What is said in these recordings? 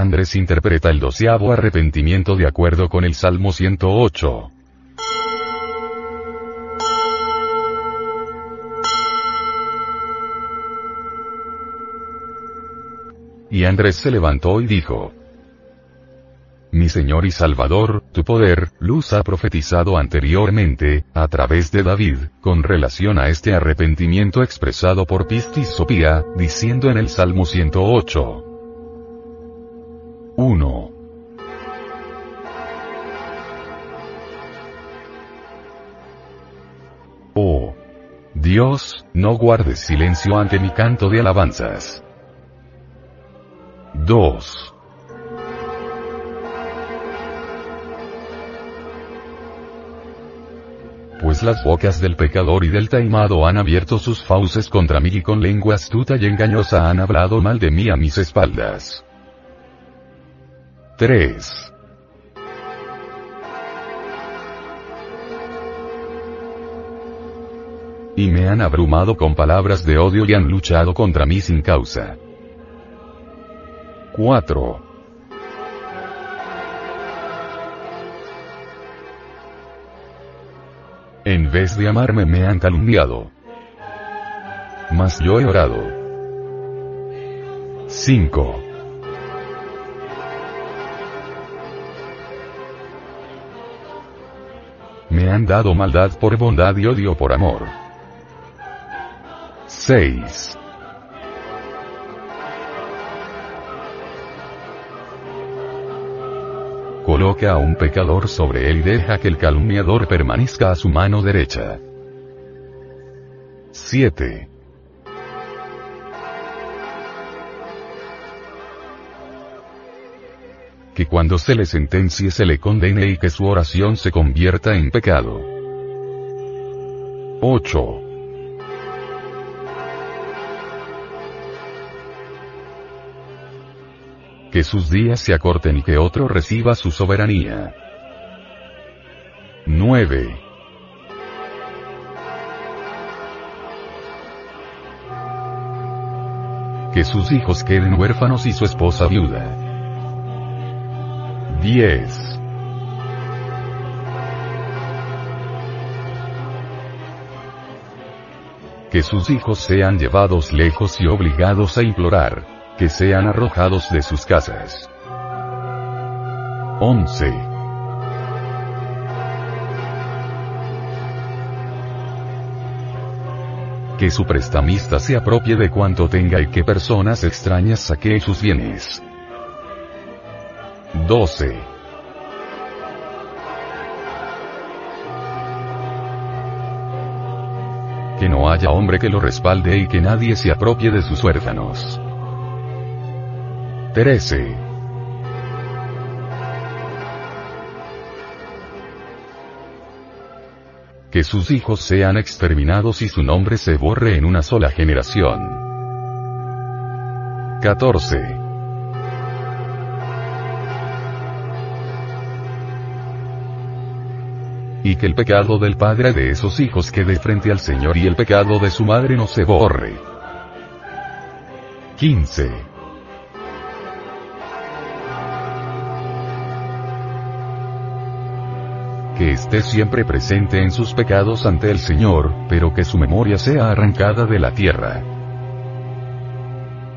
Andrés interpreta el doceavo arrepentimiento de acuerdo con el Salmo 108. Y Andrés se levantó y dijo, mi Señor y Salvador, tu poder, luz ha profetizado anteriormente, a través de David, con relación a este arrepentimiento expresado por Pistis Sopía, diciendo en el Salmo 108. 1. Oh. Dios, no guardes silencio ante mi canto de alabanzas. 2. pues las bocas del pecador y del taimado han abierto sus fauces contra mí y con lengua astuta y engañosa han hablado mal de mí a mis espaldas. 3. Y me han abrumado con palabras de odio y han luchado contra mí sin causa. 4. En vez de amarme me han calumniado. Mas yo he orado. 5. Han dado maldad por bondad y odio por amor. 6. coloca a un pecador sobre él y deja que el calumniador permanezca a su mano derecha. 7. Que cuando se le sentencie se le condene y que su oración se convierta en pecado. 8. que sus días se acorten y que otro reciba su soberanía. 9. Que sus hijos queden huérfanos y su esposa viuda. 10. Que sus hijos sean llevados lejos y obligados a implorar que sean arrojados de sus casas. 11. Que su prestamista se apropie de cuanto tenga y que personas extrañas saqueen sus bienes. 12. Que no haya hombre que lo respalde y que nadie se apropie de sus huérfanos. 13. Que sus hijos sean exterminados y su nombre se borre en una sola generación. 14. Que el pecado del padre de esos hijos quede frente al Señor y el pecado de su madre no se borre. 15. que esté siempre presente en sus pecados ante el Señor, pero que su memoria sea arrancada de la tierra.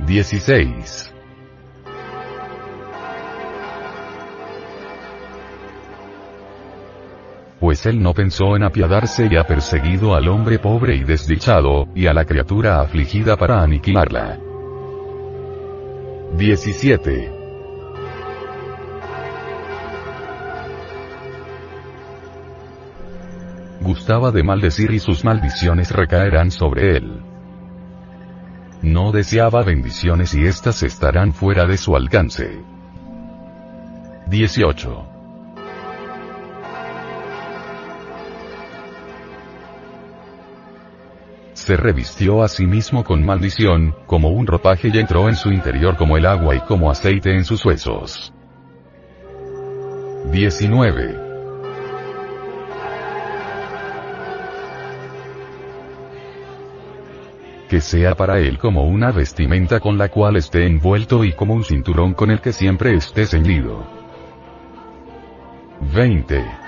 16. Pues él no pensó en apiadarse y ha perseguido al hombre pobre y desdichado, y a la criatura afligida para aniquilarla. 17. Gustaba de maldecir y sus maldiciones recaerán sobre él. No deseaba bendiciones y éstas estarán fuera de su alcance. 18. Se revistió a sí mismo con maldición, como un ropaje y entró en su interior como el agua y como aceite en sus huesos. 19. Que sea para él como una vestimenta con la cual esté envuelto y como un cinturón con el que siempre esté ceñido. 20.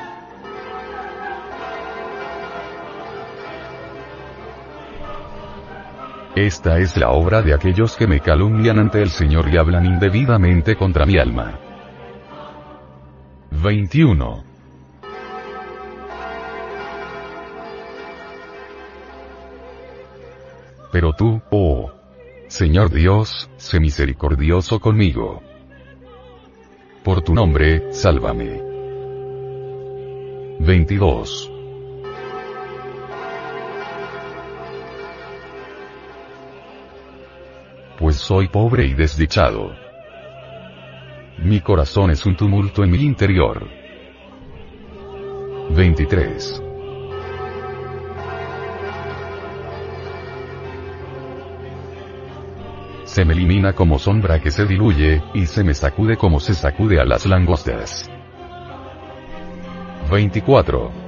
Esta es la obra de aquellos que me calumnian ante el Señor y hablan indebidamente contra mi alma. 21. Pero tú, oh Señor Dios, sé misericordioso conmigo. Por tu nombre, sálvame. 22. Pues soy pobre y desdichado. Mi corazón es un tumulto en mi interior. 23. Se me elimina como sombra que se diluye, y se me sacude como se sacude a las langostas. 24.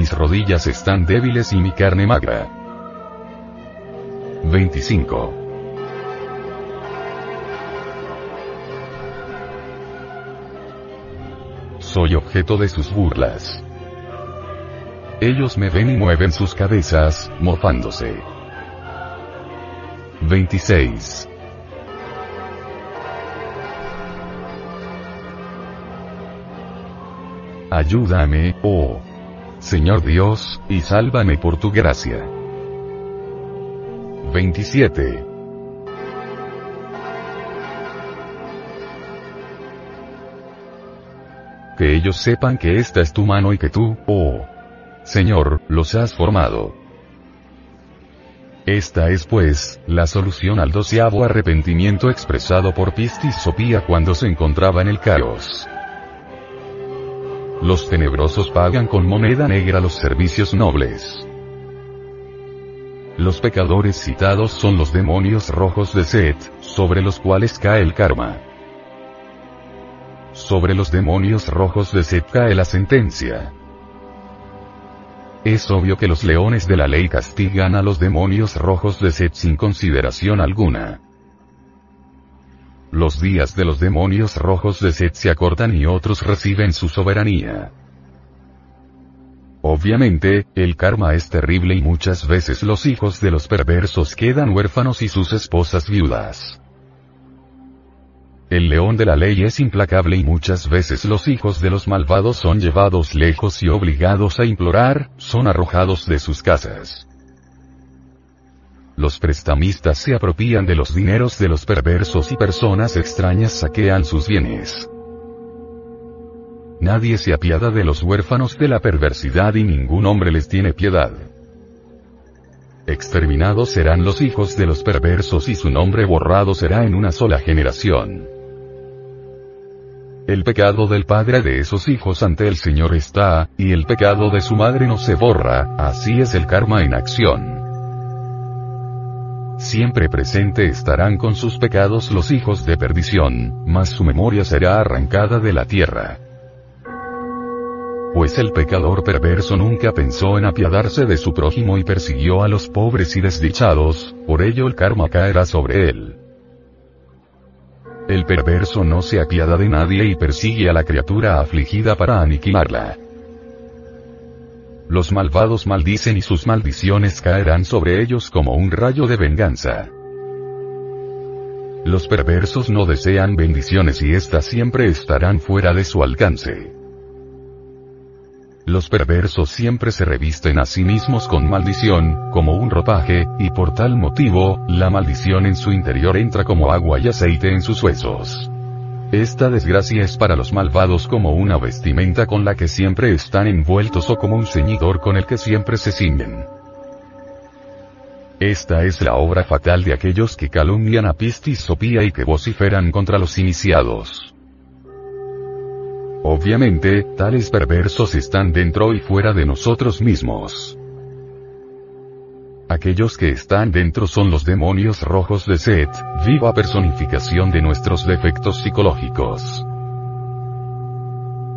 Mis rodillas están débiles y mi carne magra. 25. Soy objeto de sus burlas. Ellos me ven y mueven sus cabezas, mofándose. 26. Ayúdame, oh Señor Dios, y sálvame por tu gracia. 27. Que ellos sepan que esta es tu mano y que tú, oh Señor, los has formado. Esta es pues, la solución al doceavo arrepentimiento expresado por Pistis Sopía cuando se encontraba en el caos. Los tenebrosos pagan con moneda negra los servicios nobles. Los pecadores citados son los demonios rojos de Set, sobre los cuales cae el karma. Sobre los demonios rojos de Set cae la sentencia. Es obvio que los leones de la ley castigan a los demonios rojos de Set sin consideración alguna. Los días de los demonios rojos de Set se acortan y otros reciben su soberanía. Obviamente, el karma es terrible y muchas veces los hijos de los perversos quedan huérfanos y sus esposas viudas. El león de la ley es implacable y muchas veces los hijos de los malvados son llevados lejos y obligados a implorar, son arrojados de sus casas. Los prestamistas se apropian de los dineros de los perversos y personas extrañas saquean sus bienes. Nadie se apiada de los huérfanos de la perversidad y ningún hombre les tiene piedad. Exterminados serán los hijos de los perversos y su nombre borrado será en una sola generación. El pecado del padre de esos hijos ante el Señor está, y el pecado de su madre no se borra, así es el karma en acción siempre presente estarán con sus pecados los hijos de perdición, mas su memoria será arrancada de la tierra. Pues el pecador perverso nunca pensó en apiadarse de su prójimo y persiguió a los pobres y desdichados, por ello el karma caerá sobre él. El perverso no se apiada de nadie y persigue a la criatura afligida para aniquilarla. Los malvados maldicen y sus maldiciones caerán sobre ellos como un rayo de venganza. Los perversos no desean bendiciones y éstas siempre estarán fuera de su alcance. Los perversos siempre se revisten a sí mismos con maldición, como un ropaje, y por tal motivo, la maldición en su interior entra como agua y aceite en sus huesos. Esta desgracia es para los malvados como una vestimenta con la que siempre están envueltos o como un ceñidor con el que siempre se ciñen. Esta es la obra fatal de aquellos que calumnian a Pistis Sopía y que vociferan contra los iniciados. Obviamente, tales perversos están dentro y fuera de nosotros mismos. Aquellos que están dentro son los demonios rojos de Set, viva personificación de nuestros defectos psicológicos.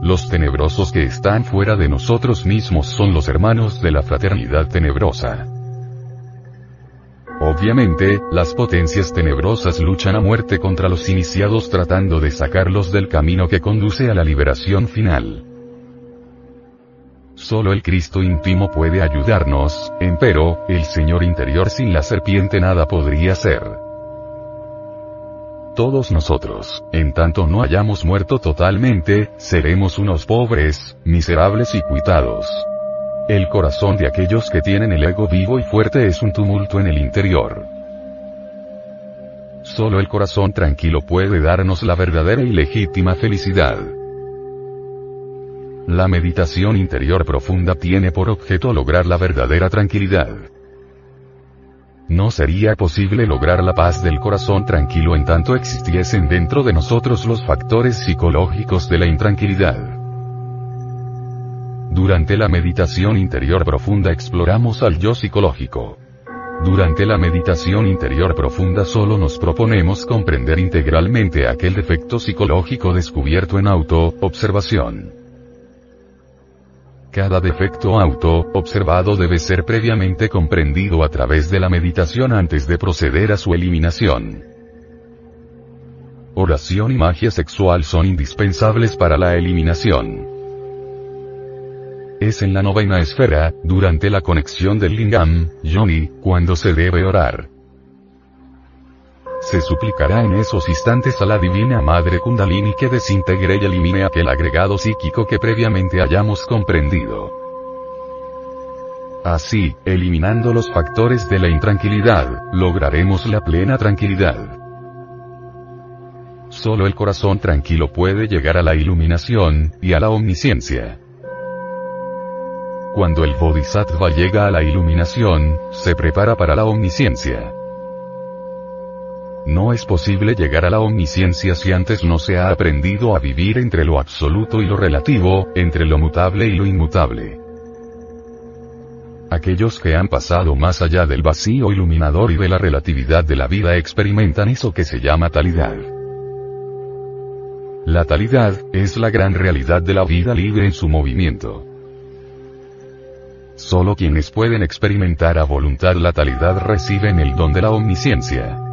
Los tenebrosos que están fuera de nosotros mismos son los hermanos de la fraternidad tenebrosa. Obviamente, las potencias tenebrosas luchan a muerte contra los iniciados tratando de sacarlos del camino que conduce a la liberación final. Solo el Cristo íntimo puede ayudarnos, empero, el Señor interior sin la serpiente nada podría ser. Todos nosotros, en tanto no hayamos muerto totalmente, seremos unos pobres, miserables y cuitados. El corazón de aquellos que tienen el ego vivo y fuerte es un tumulto en el interior. Solo el corazón tranquilo puede darnos la verdadera y legítima felicidad. La meditación interior profunda tiene por objeto lograr la verdadera tranquilidad. No sería posible lograr la paz del corazón tranquilo en tanto existiesen dentro de nosotros los factores psicológicos de la intranquilidad. Durante la meditación interior profunda exploramos al yo psicológico. Durante la meditación interior profunda solo nos proponemos comprender integralmente aquel defecto psicológico descubierto en auto-observación. Cada defecto auto-observado debe ser previamente comprendido a través de la meditación antes de proceder a su eliminación. Oración y magia sexual son indispensables para la eliminación es en la novena esfera, durante la conexión del lingam, yoni, cuando se debe orar. Se suplicará en esos instantes a la Divina Madre Kundalini que desintegre y elimine aquel agregado psíquico que previamente hayamos comprendido. Así, eliminando los factores de la intranquilidad, lograremos la plena tranquilidad. Solo el corazón tranquilo puede llegar a la iluminación, y a la omnisciencia. Cuando el Bodhisattva llega a la iluminación, se prepara para la omnisciencia. No es posible llegar a la omnisciencia si antes no se ha aprendido a vivir entre lo absoluto y lo relativo, entre lo mutable y lo inmutable. Aquellos que han pasado más allá del vacío iluminador y de la relatividad de la vida experimentan eso que se llama talidad. La talidad, es la gran realidad de la vida libre en su movimiento. Solo quienes pueden experimentar a voluntad la talidad reciben el don de la omnisciencia.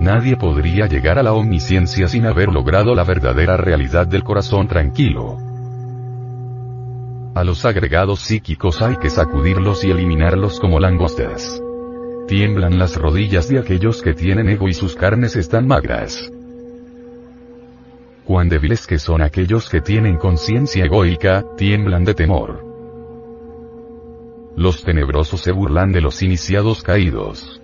Nadie podría llegar a la omnisciencia sin haber logrado la verdadera realidad del corazón tranquilo. A los agregados psíquicos hay que sacudirlos y eliminarlos como langostas. Tiemblan las rodillas de aquellos que tienen ego y sus carnes están magras. Cuán débiles que son aquellos que tienen conciencia egoica, tiemblan de temor. Los tenebrosos se burlan de los iniciados caídos.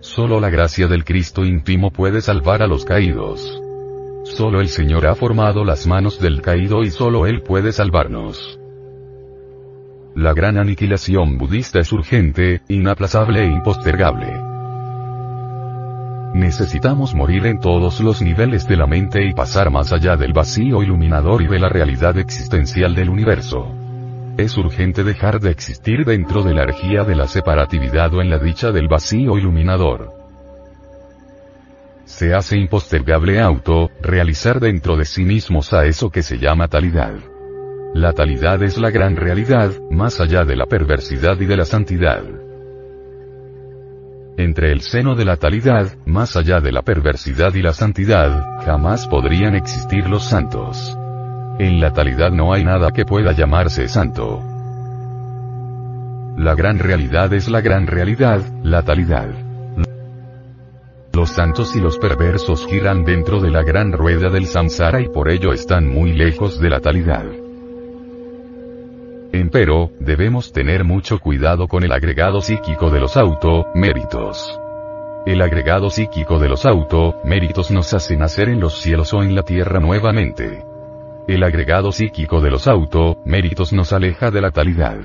Solo la gracia del Cristo íntimo puede salvar a los caídos. Solo el Señor ha formado las manos del caído y solo Él puede salvarnos. La gran aniquilación budista es urgente, inaplazable e impostergable. Necesitamos morir en todos los niveles de la mente y pasar más allá del vacío iluminador y de la realidad existencial del universo. Es urgente dejar de existir dentro de la energía de la separatividad o en la dicha del vacío iluminador. Se hace impostergable auto, realizar dentro de sí mismos a eso que se llama talidad. La talidad es la gran realidad, más allá de la perversidad y de la santidad. Entre el seno de la talidad, más allá de la perversidad y la santidad, jamás podrían existir los santos. En la talidad no hay nada que pueda llamarse santo. La gran realidad es la gran realidad, la talidad. Los santos y los perversos giran dentro de la gran rueda del samsara y por ello están muy lejos de la talidad. Empero, debemos tener mucho cuidado con el agregado psíquico de los auto-méritos. El agregado psíquico de los auto-méritos nos hace nacer en los cielos o en la tierra nuevamente. El agregado psíquico de los auto-méritos nos aleja de la talidad.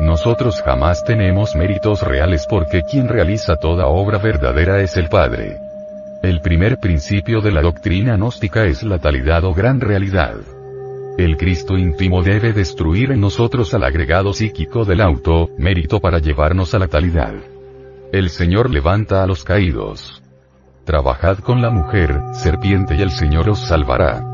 Nosotros jamás tenemos méritos reales porque quien realiza toda obra verdadera es el Padre. El primer principio de la doctrina gnóstica es la talidad o gran realidad. El Cristo íntimo debe destruir en nosotros al agregado psíquico del auto, mérito para llevarnos a la talidad. El Señor levanta a los caídos. Trabajad con la mujer, serpiente y el Señor os salvará.